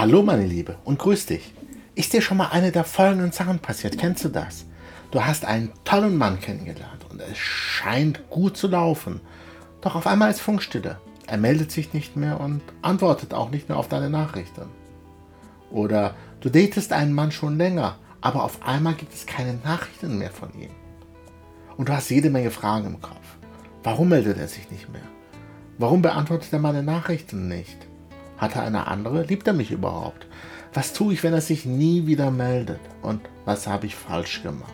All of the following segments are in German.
Hallo meine Liebe und grüß dich. Ist dir schon mal eine der folgenden Sachen passiert? Kennst du das? Du hast einen tollen Mann kennengelernt und es scheint gut zu laufen. Doch auf einmal ist Funkstille. Er meldet sich nicht mehr und antwortet auch nicht mehr auf deine Nachrichten. Oder du datest einen Mann schon länger, aber auf einmal gibt es keine Nachrichten mehr von ihm. Und du hast jede Menge Fragen im Kopf. Warum meldet er sich nicht mehr? Warum beantwortet er meine Nachrichten nicht? Hat er eine andere? Liebt er mich überhaupt? Was tue ich, wenn er sich nie wieder meldet? Und was habe ich falsch gemacht?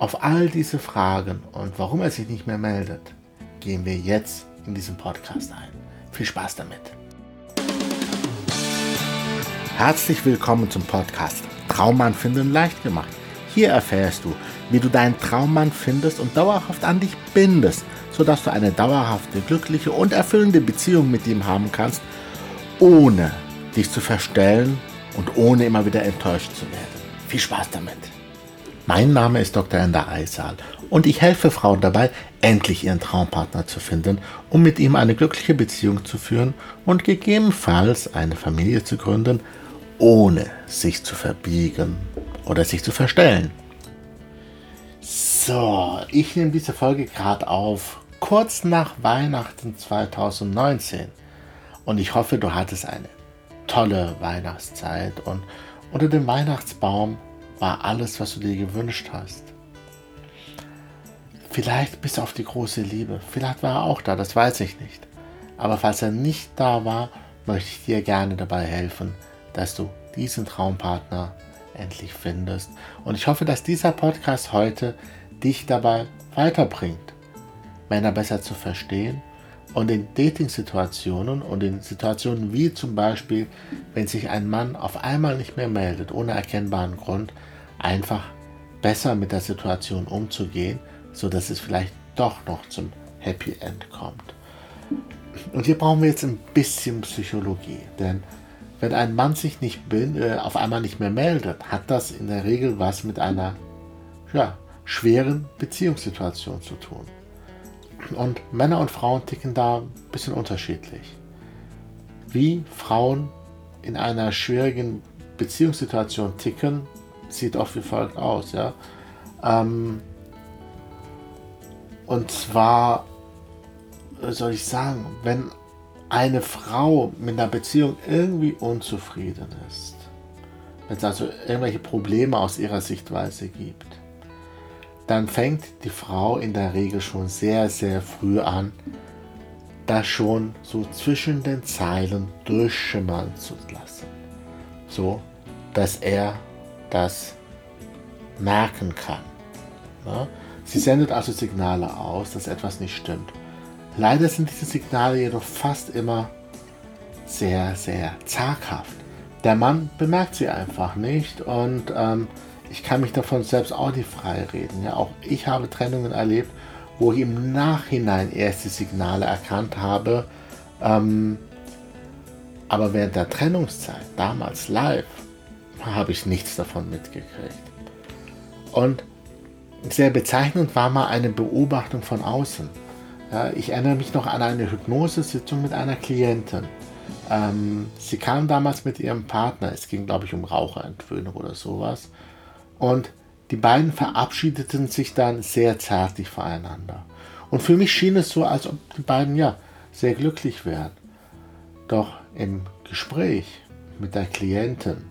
Auf all diese Fragen und warum er sich nicht mehr meldet, gehen wir jetzt in diesem Podcast ein. Viel Spaß damit. Herzlich willkommen zum Podcast Traummann finden leicht gemacht. Hier erfährst du, wie du deinen Traummann findest und dauerhaft an dich bindest, sodass du eine dauerhafte, glückliche und erfüllende Beziehung mit ihm haben kannst, ohne dich zu verstellen und ohne immer wieder enttäuscht zu werden. Viel Spaß damit! Mein Name ist Dr. Ender Eisal und ich helfe Frauen dabei, endlich ihren Traumpartner zu finden, um mit ihm eine glückliche Beziehung zu führen und gegebenenfalls eine Familie zu gründen, ohne sich zu verbiegen oder sich zu verstellen. So, ich nehme diese Folge gerade auf, kurz nach Weihnachten 2019. Und ich hoffe, du hattest eine tolle Weihnachtszeit und unter dem Weihnachtsbaum war alles, was du dir gewünscht hast. Vielleicht bis auf die große Liebe. Vielleicht war er auch da, das weiß ich nicht. Aber falls er nicht da war, möchte ich dir gerne dabei helfen, dass du diesen Traumpartner endlich findest. Und ich hoffe, dass dieser Podcast heute dich dabei weiterbringt, Männer besser zu verstehen und in Dating-Situationen und in Situationen wie zum Beispiel, wenn sich ein Mann auf einmal nicht mehr meldet, ohne erkennbaren Grund, einfach besser mit der Situation umzugehen, sodass es vielleicht doch noch zum Happy End kommt. Und hier brauchen wir jetzt ein bisschen Psychologie, denn wenn ein Mann sich nicht äh, auf einmal nicht mehr meldet, hat das in der Regel was mit einer ja, schweren Beziehungssituation zu tun. Und Männer und Frauen ticken da ein bisschen unterschiedlich. Wie Frauen in einer schwierigen Beziehungssituation ticken, sieht oft wie folgt aus. Ja? Ähm, und zwar, soll ich sagen, wenn eine Frau mit einer Beziehung irgendwie unzufrieden ist, wenn es also irgendwelche Probleme aus ihrer Sichtweise gibt, dann fängt die Frau in der Regel schon sehr, sehr früh an, das schon so zwischen den Zeilen durchschimmern zu lassen. So, dass er das merken kann. Ne? Sie sendet also Signale aus, dass etwas nicht stimmt. Leider sind diese Signale jedoch fast immer sehr, sehr zaghaft. Der Mann bemerkt sie einfach nicht und ähm, ich kann mich davon selbst auch nicht freireden. Ja, auch ich habe Trennungen erlebt, wo ich im Nachhinein erst die Signale erkannt habe. Ähm, aber während der Trennungszeit, damals live, habe ich nichts davon mitgekriegt. Und sehr bezeichnend war mal eine Beobachtung von außen. Ja, ich erinnere mich noch an eine Hypnosesitzung mit einer Klientin. Ähm, sie kam damals mit ihrem Partner, es ging glaube ich um Raucherentwöhnung oder sowas. Und die beiden verabschiedeten sich dann sehr zärtlich voneinander. Und für mich schien es so, als ob die beiden ja sehr glücklich wären. Doch im Gespräch mit der Klientin,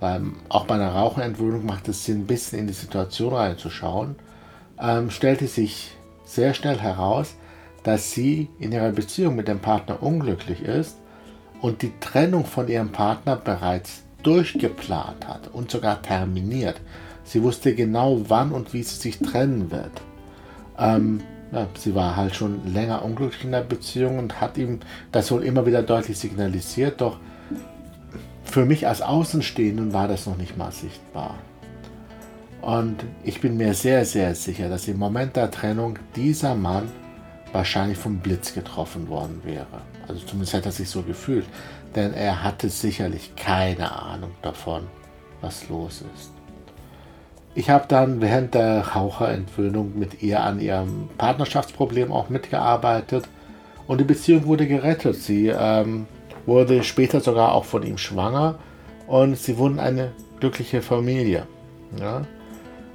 weil auch bei einer Raucherentwöhnung macht es Sinn, ein bisschen in die Situation reinzuschauen, ähm, stellte sich sehr schnell heraus, dass sie in ihrer Beziehung mit dem Partner unglücklich ist und die Trennung von ihrem Partner bereits durchgeplant hat und sogar terminiert. Sie wusste genau, wann und wie sie sich trennen wird. Ähm, ja, sie war halt schon länger unglücklich in der Beziehung und hat ihm das wohl immer wieder deutlich signalisiert, doch für mich als Außenstehenden war das noch nicht mal sichtbar. Und ich bin mir sehr, sehr sicher, dass im Moment der Trennung dieser Mann wahrscheinlich vom Blitz getroffen worden wäre. Also zumindest hat er sich so gefühlt denn er hatte sicherlich keine Ahnung davon, was los ist. Ich habe dann während der Raucherentwöhnung mit ihr an ihrem Partnerschaftsproblem auch mitgearbeitet und die Beziehung wurde gerettet. Sie ähm, wurde später sogar auch von ihm schwanger und sie wurden eine glückliche Familie. Ja?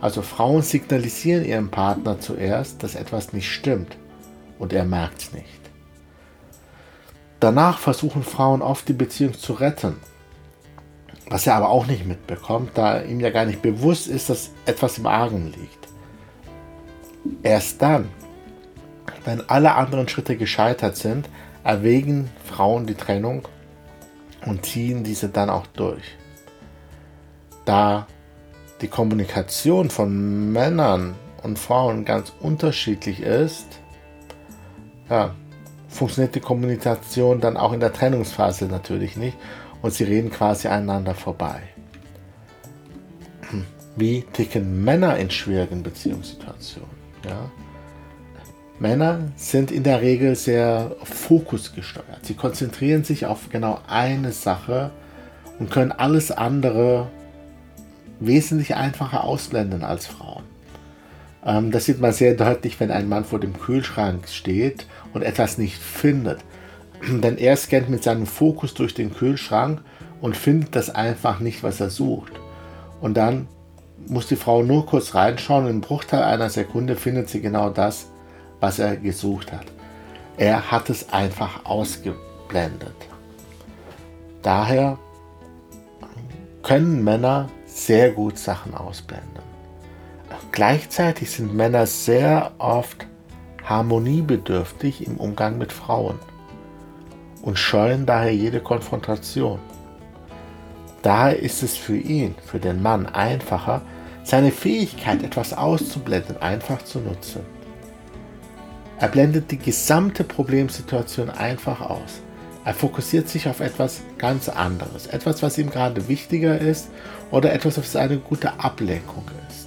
Also Frauen signalisieren ihrem Partner zuerst, dass etwas nicht stimmt und er merkt es nicht. Danach versuchen Frauen oft die Beziehung zu retten, was er aber auch nicht mitbekommt, da ihm ja gar nicht bewusst ist, dass etwas im Argen liegt. Erst dann, wenn alle anderen Schritte gescheitert sind, erwägen Frauen die Trennung und ziehen diese dann auch durch. Da die Kommunikation von Männern und Frauen ganz unterschiedlich ist, ja, funktioniert die Kommunikation dann auch in der Trennungsphase natürlich nicht und sie reden quasi aneinander vorbei. Wie ticken Männer in schwierigen Beziehungssituationen? Ja? Männer sind in der Regel sehr fokusgesteuert. Sie konzentrieren sich auf genau eine Sache und können alles andere wesentlich einfacher ausblenden als Frauen. Ähm, das sieht man sehr deutlich, wenn ein Mann vor dem Kühlschrank steht und etwas nicht findet. Denn er scannt mit seinem Fokus durch den Kühlschrank und findet das einfach nicht, was er sucht. Und dann muss die Frau nur kurz reinschauen und im Bruchteil einer Sekunde findet sie genau das, was er gesucht hat. Er hat es einfach ausgeblendet. Daher können Männer sehr gut Sachen ausblenden. Gleichzeitig sind Männer sehr oft harmoniebedürftig im Umgang mit Frauen und scheuen daher jede Konfrontation. Daher ist es für ihn, für den Mann, einfacher, seine Fähigkeit, etwas auszublenden, einfach zu nutzen. Er blendet die gesamte Problemsituation einfach aus. Er fokussiert sich auf etwas ganz anderes, etwas, was ihm gerade wichtiger ist oder etwas, was eine gute Ablenkung ist.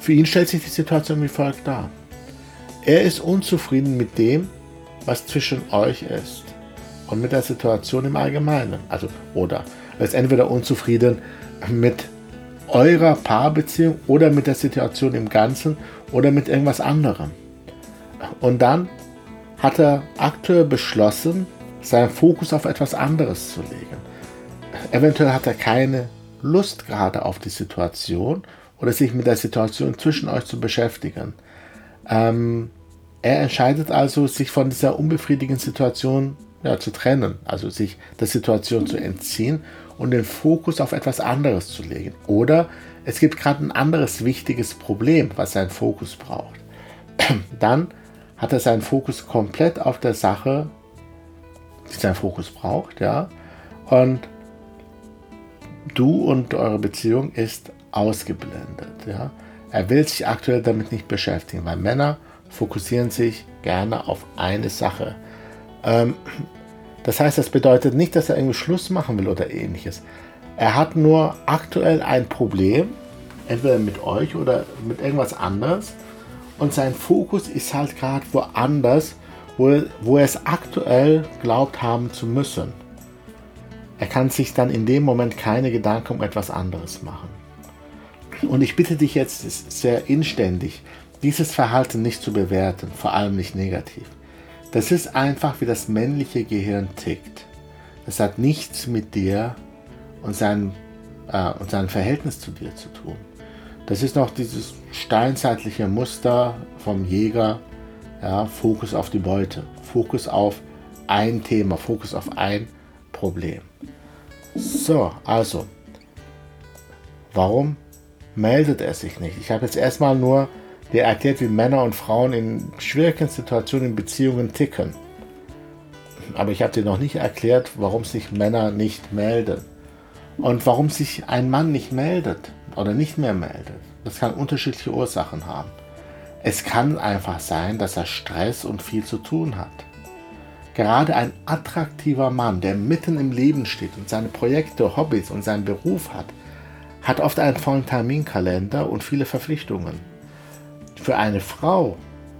Für ihn stellt sich die Situation wie folgt dar. Er ist unzufrieden mit dem, was zwischen euch ist und mit der Situation im Allgemeinen. Also, oder er ist entweder unzufrieden mit eurer Paarbeziehung oder mit der Situation im Ganzen oder mit irgendwas anderem. Und dann hat er aktuell beschlossen, seinen Fokus auf etwas anderes zu legen. Eventuell hat er keine Lust gerade auf die Situation oder sich mit der Situation zwischen euch zu beschäftigen. Ähm, er entscheidet also, sich von dieser unbefriedigenden Situation ja, zu trennen, also sich der Situation zu entziehen und den Fokus auf etwas anderes zu legen. Oder es gibt gerade ein anderes wichtiges Problem, was seinen Fokus braucht. Dann hat er seinen Fokus komplett auf der Sache, die seinen Fokus braucht, ja. Und du und eure Beziehung ist ausgeblendet, ja. Er will sich aktuell damit nicht beschäftigen, weil Männer fokussieren sich gerne auf eine Sache. Ähm, das heißt, das bedeutet nicht, dass er irgendwie Schluss machen will oder ähnliches. Er hat nur aktuell ein Problem, entweder mit euch oder mit irgendwas anderes und sein Fokus ist halt gerade woanders, wo, wo er es aktuell glaubt haben zu müssen. Er kann sich dann in dem Moment keine Gedanken um etwas anderes machen. Und ich bitte dich jetzt sehr inständig, dieses Verhalten nicht zu bewerten, vor allem nicht negativ. Das ist einfach, wie das männliche Gehirn tickt. Das hat nichts mit dir und seinem, äh, und seinem Verhältnis zu dir zu tun. Das ist noch dieses steinzeitliche Muster vom Jäger, ja, Fokus auf die Beute, Fokus auf ein Thema, Fokus auf ein Problem. So, also, warum meldet er sich nicht? Ich habe jetzt erstmal nur dir erklärt, wie Männer und Frauen in schwierigen Situationen in Beziehungen ticken. Aber ich habe dir noch nicht erklärt, warum sich Männer nicht melden. Und warum sich ein Mann nicht meldet oder nicht mehr meldet. Das kann unterschiedliche Ursachen haben. Es kann einfach sein, dass er Stress und viel zu tun hat. Gerade ein attraktiver Mann, der mitten im Leben steht und seine Projekte, Hobbys und seinen Beruf hat, hat oft einen vollen Terminkalender und viele Verpflichtungen. Für eine Frau,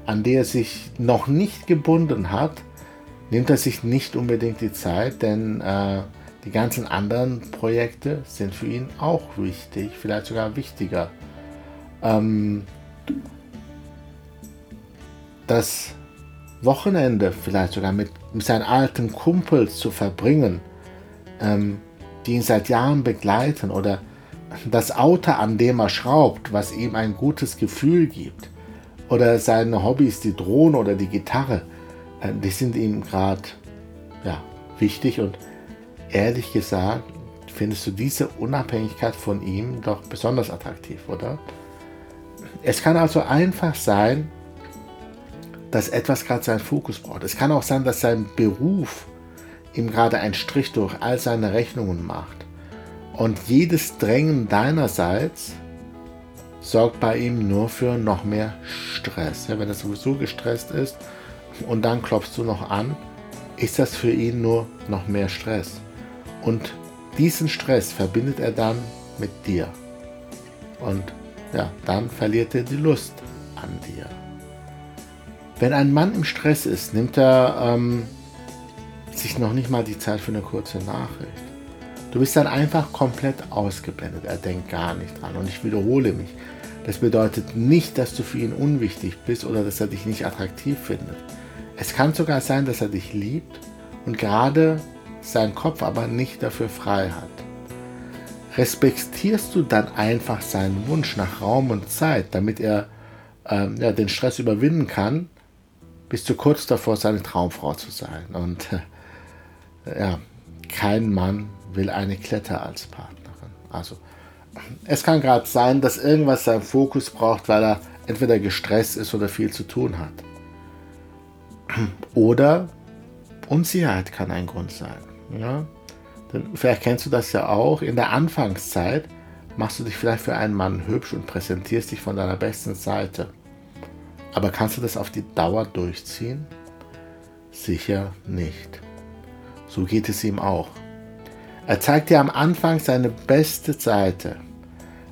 an der er sich noch nicht gebunden hat, nimmt er sich nicht unbedingt die Zeit, denn äh, die ganzen anderen Projekte sind für ihn auch wichtig, vielleicht sogar wichtiger. Ähm, das Wochenende vielleicht sogar mit mit seinen alten Kumpels zu verbringen, ähm, die ihn seit Jahren begleiten oder das Auto, an dem er schraubt, was ihm ein gutes Gefühl gibt oder seine Hobbys, die Drohne oder die Gitarre, äh, die sind ihm gerade ja, wichtig und ehrlich gesagt findest du diese Unabhängigkeit von ihm doch besonders attraktiv, oder? Es kann also einfach sein, dass etwas gerade seinen Fokus braucht. Es kann auch sein, dass sein Beruf ihm gerade einen Strich durch all seine Rechnungen macht. Und jedes Drängen deinerseits sorgt bei ihm nur für noch mehr Stress. Ja, wenn er sowieso gestresst ist und dann klopfst du noch an, ist das für ihn nur noch mehr Stress. Und diesen Stress verbindet er dann mit dir. Und ja, dann verliert er die Lust an dir. Wenn ein Mann im Stress ist, nimmt er ähm, sich noch nicht mal die Zeit für eine kurze Nachricht. Du bist dann einfach komplett ausgeblendet. Er denkt gar nicht dran. Und ich wiederhole mich. Das bedeutet nicht, dass du für ihn unwichtig bist oder dass er dich nicht attraktiv findet. Es kann sogar sein, dass er dich liebt und gerade seinen Kopf aber nicht dafür frei hat. Respektierst du dann einfach seinen Wunsch nach Raum und Zeit, damit er ähm, ja, den Stress überwinden kann, bist du kurz davor, seine Traumfrau zu sein. Und äh, ja, kein Mann will eine Kletter als Partnerin. Also, es kann gerade sein, dass irgendwas seinen Fokus braucht, weil er entweder gestresst ist oder viel zu tun hat. Oder Unsicherheit kann ein Grund sein. Ja? Denn vielleicht kennst du das ja auch. In der Anfangszeit machst du dich vielleicht für einen Mann hübsch und präsentierst dich von deiner besten Seite. Aber kannst du das auf die Dauer durchziehen? Sicher nicht. So geht es ihm auch. Er zeigt dir am Anfang seine beste Seite.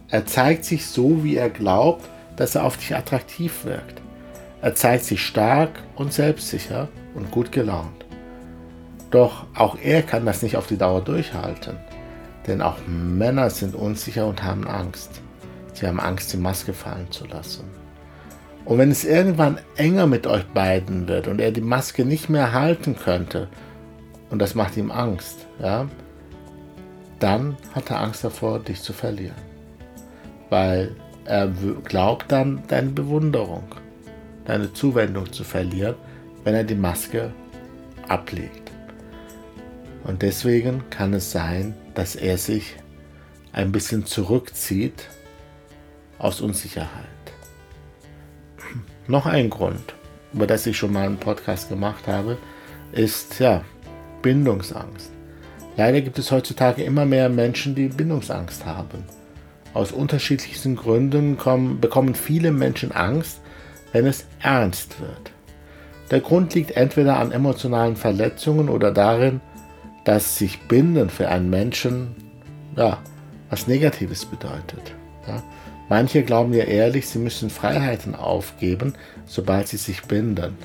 Er zeigt sich so, wie er glaubt, dass er auf dich attraktiv wirkt. Er zeigt sich stark und selbstsicher und gut gelaunt. Doch auch er kann das nicht auf die Dauer durchhalten. Denn auch Männer sind unsicher und haben Angst. Sie haben Angst, die Maske fallen zu lassen. Und wenn es irgendwann enger mit euch beiden wird und er die Maske nicht mehr halten könnte, und das macht ihm Angst, ja, dann hat er Angst davor, dich zu verlieren. Weil er glaubt dann, deine Bewunderung, deine Zuwendung zu verlieren, wenn er die Maske ablegt. Und deswegen kann es sein, dass er sich ein bisschen zurückzieht aus Unsicherheit. Noch ein Grund, über das ich schon mal einen Podcast gemacht habe, ist ja Bindungsangst. Leider gibt es heutzutage immer mehr Menschen, die Bindungsangst haben. Aus unterschiedlichsten Gründen kommen, bekommen viele Menschen Angst, wenn es ernst wird. Der Grund liegt entweder an emotionalen Verletzungen oder darin, dass sich Binden für einen Menschen ja, was Negatives bedeutet. Ja. Manche glauben ja ehrlich, sie müssen Freiheiten aufgeben, sobald sie sich binden.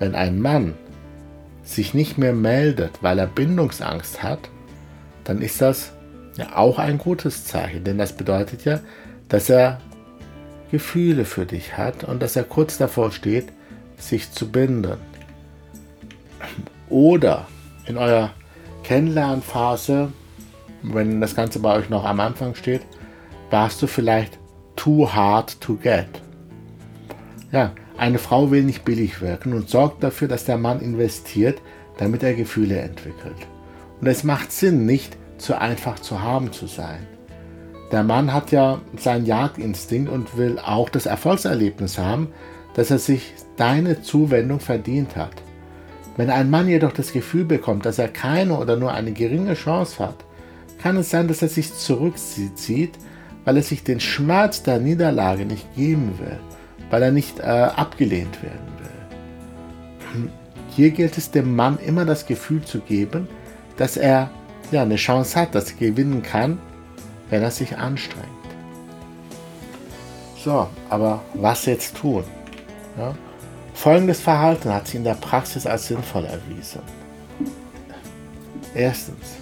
Wenn ein Mann sich nicht mehr meldet, weil er Bindungsangst hat, dann ist das ja auch ein gutes Zeichen, denn das bedeutet ja, dass er Gefühle für dich hat und dass er kurz davor steht, sich zu binden. Oder in eurer Kennenlernphase, wenn das Ganze bei euch noch am Anfang steht, warst du vielleicht too hard to get. Ja, eine Frau will nicht billig wirken und sorgt dafür, dass der Mann investiert, damit er Gefühle entwickelt. Und es macht Sinn, nicht zu einfach zu haben zu sein. Der Mann hat ja seinen Jagdinstinkt und will auch das Erfolgserlebnis haben, dass er sich deine Zuwendung verdient hat. Wenn ein Mann jedoch das Gefühl bekommt, dass er keine oder nur eine geringe Chance hat, kann es sein, dass er sich zurückzieht weil er sich den Schmerz der Niederlage nicht geben will, weil er nicht äh, abgelehnt werden will. Hier gilt es dem Mann immer das Gefühl zu geben, dass er ja, eine Chance hat, dass er gewinnen kann, wenn er sich anstrengt. So, aber was jetzt tun? Ja? Folgendes Verhalten hat sich in der Praxis als sinnvoll erwiesen. Erstens,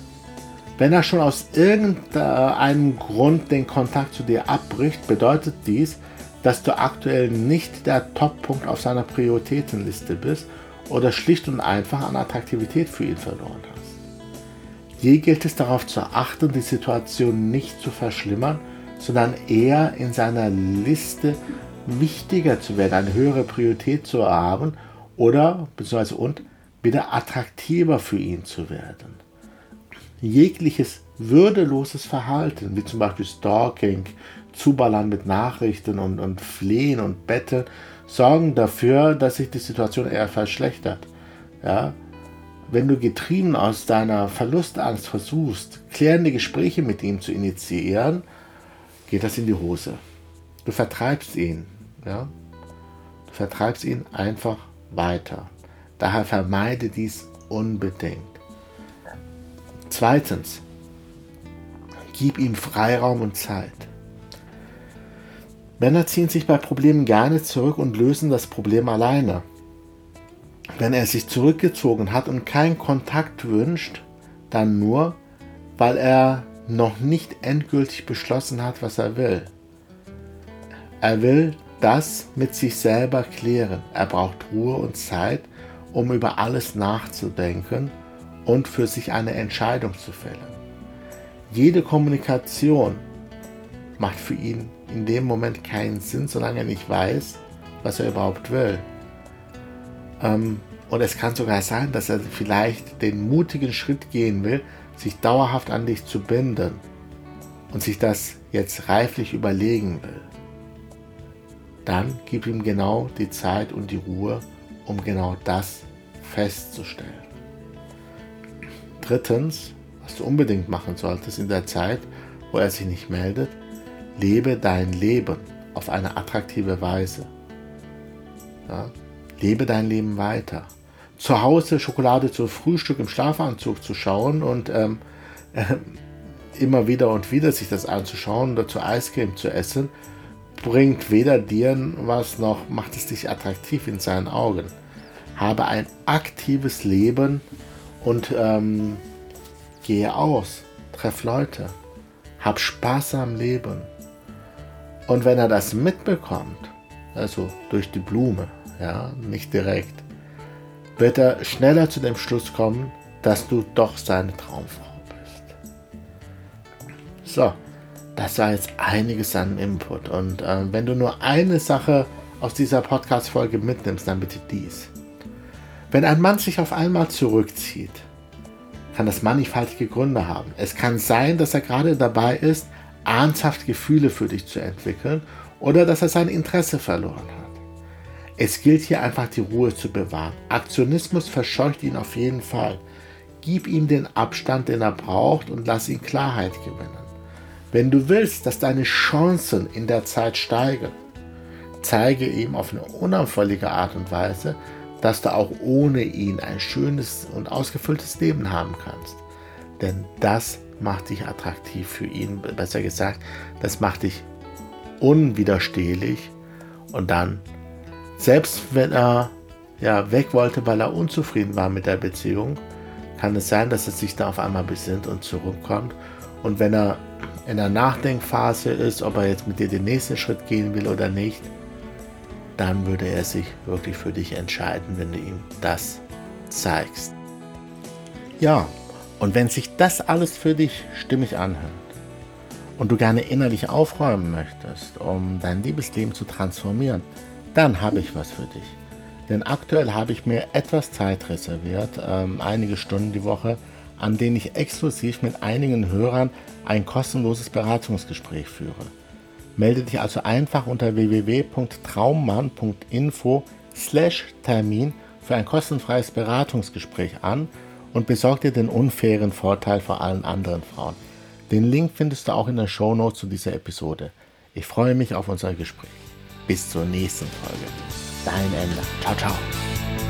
wenn er schon aus irgendeinem Grund den Kontakt zu dir abbricht, bedeutet dies, dass du aktuell nicht der Toppunkt auf seiner Prioritätenliste bist oder schlicht und einfach an Attraktivität für ihn verloren hast. Hier gilt es darauf zu achten, die Situation nicht zu verschlimmern, sondern eher in seiner Liste wichtiger zu werden, eine höhere Priorität zu haben oder beziehungsweise und wieder attraktiver für ihn zu werden. Jegliches würdeloses Verhalten, wie zum Beispiel Stalking, Zuballern mit Nachrichten und, und Flehen und Betteln, sorgen dafür, dass sich die Situation eher verschlechtert. Ja? Wenn du getrieben aus deiner Verlustangst versuchst, klärende Gespräche mit ihm zu initiieren, geht das in die Hose. Du vertreibst ihn. Ja? Du vertreibst ihn einfach weiter. Daher vermeide dies unbedingt. Zweitens, gib ihm Freiraum und Zeit. Männer ziehen sich bei Problemen gerne zurück und lösen das Problem alleine. Wenn er sich zurückgezogen hat und keinen Kontakt wünscht, dann nur, weil er noch nicht endgültig beschlossen hat, was er will. Er will das mit sich selber klären. Er braucht Ruhe und Zeit, um über alles nachzudenken und für sich eine Entscheidung zu fällen. Jede Kommunikation macht für ihn in dem Moment keinen Sinn, solange er nicht weiß, was er überhaupt will. Ähm, und es kann sogar sein, dass er vielleicht den mutigen Schritt gehen will, sich dauerhaft an dich zu binden und sich das jetzt reiflich überlegen will. Dann gib ihm genau die Zeit und die Ruhe, um genau das festzustellen. Drittens, was du unbedingt machen solltest in der Zeit, wo er sich nicht meldet, lebe dein Leben auf eine attraktive Weise. Ja? Lebe dein Leben weiter. Zu Hause Schokolade zum Frühstück im Schlafanzug zu schauen und ähm, äh, immer wieder und wieder sich das anzuschauen oder zu Eiscreme zu essen, bringt weder dir was noch macht es dich attraktiv in seinen Augen. Habe ein aktives Leben und ähm, gehe aus, treff Leute, hab Spaß am Leben. Und wenn er das mitbekommt, also durch die Blume, ja, nicht direkt, wird er schneller zu dem Schluss kommen, dass du doch seine Traumfrau bist. So, das war jetzt einiges an Input. Und äh, wenn du nur eine Sache aus dieser Podcast-Folge mitnimmst, dann bitte dies. Wenn ein Mann sich auf einmal zurückzieht, kann das mannigfaltige Gründe haben. Es kann sein, dass er gerade dabei ist, ernsthaft Gefühle für dich zu entwickeln oder dass er sein Interesse verloren hat. Es gilt hier einfach die Ruhe zu bewahren. Aktionismus verscheucht ihn auf jeden Fall. Gib ihm den Abstand, den er braucht und lass ihn Klarheit gewinnen. Wenn du willst, dass deine Chancen in der Zeit steigen, zeige ihm auf eine unauffällige Art und Weise, dass du auch ohne ihn ein schönes und ausgefülltes Leben haben kannst. Denn das macht dich attraktiv für ihn, besser gesagt, das macht dich unwiderstehlich und dann, selbst wenn er ja, weg wollte, weil er unzufrieden war mit der Beziehung, kann es sein, dass er sich da auf einmal besinnt und zurückkommt. Und wenn er in der Nachdenkphase ist, ob er jetzt mit dir den nächsten Schritt gehen will oder nicht, dann würde er sich wirklich für dich entscheiden, wenn du ihm das zeigst. Ja, und wenn sich das alles für dich stimmig anhört und du gerne innerlich aufräumen möchtest, um dein Liebesleben zu transformieren, dann habe ich was für dich. Denn aktuell habe ich mir etwas Zeit reserviert, ähm, einige Stunden die Woche, an denen ich exklusiv mit einigen Hörern ein kostenloses Beratungsgespräch führe. Melde dich also einfach unter www.traummann.info slash Termin für ein kostenfreies Beratungsgespräch an und besorg dir den unfairen Vorteil vor allen anderen Frauen. Den Link findest du auch in der Show Notes zu dieser Episode. Ich freue mich auf unser Gespräch. Bis zur nächsten Folge. Dein Ender. Ciao, ciao.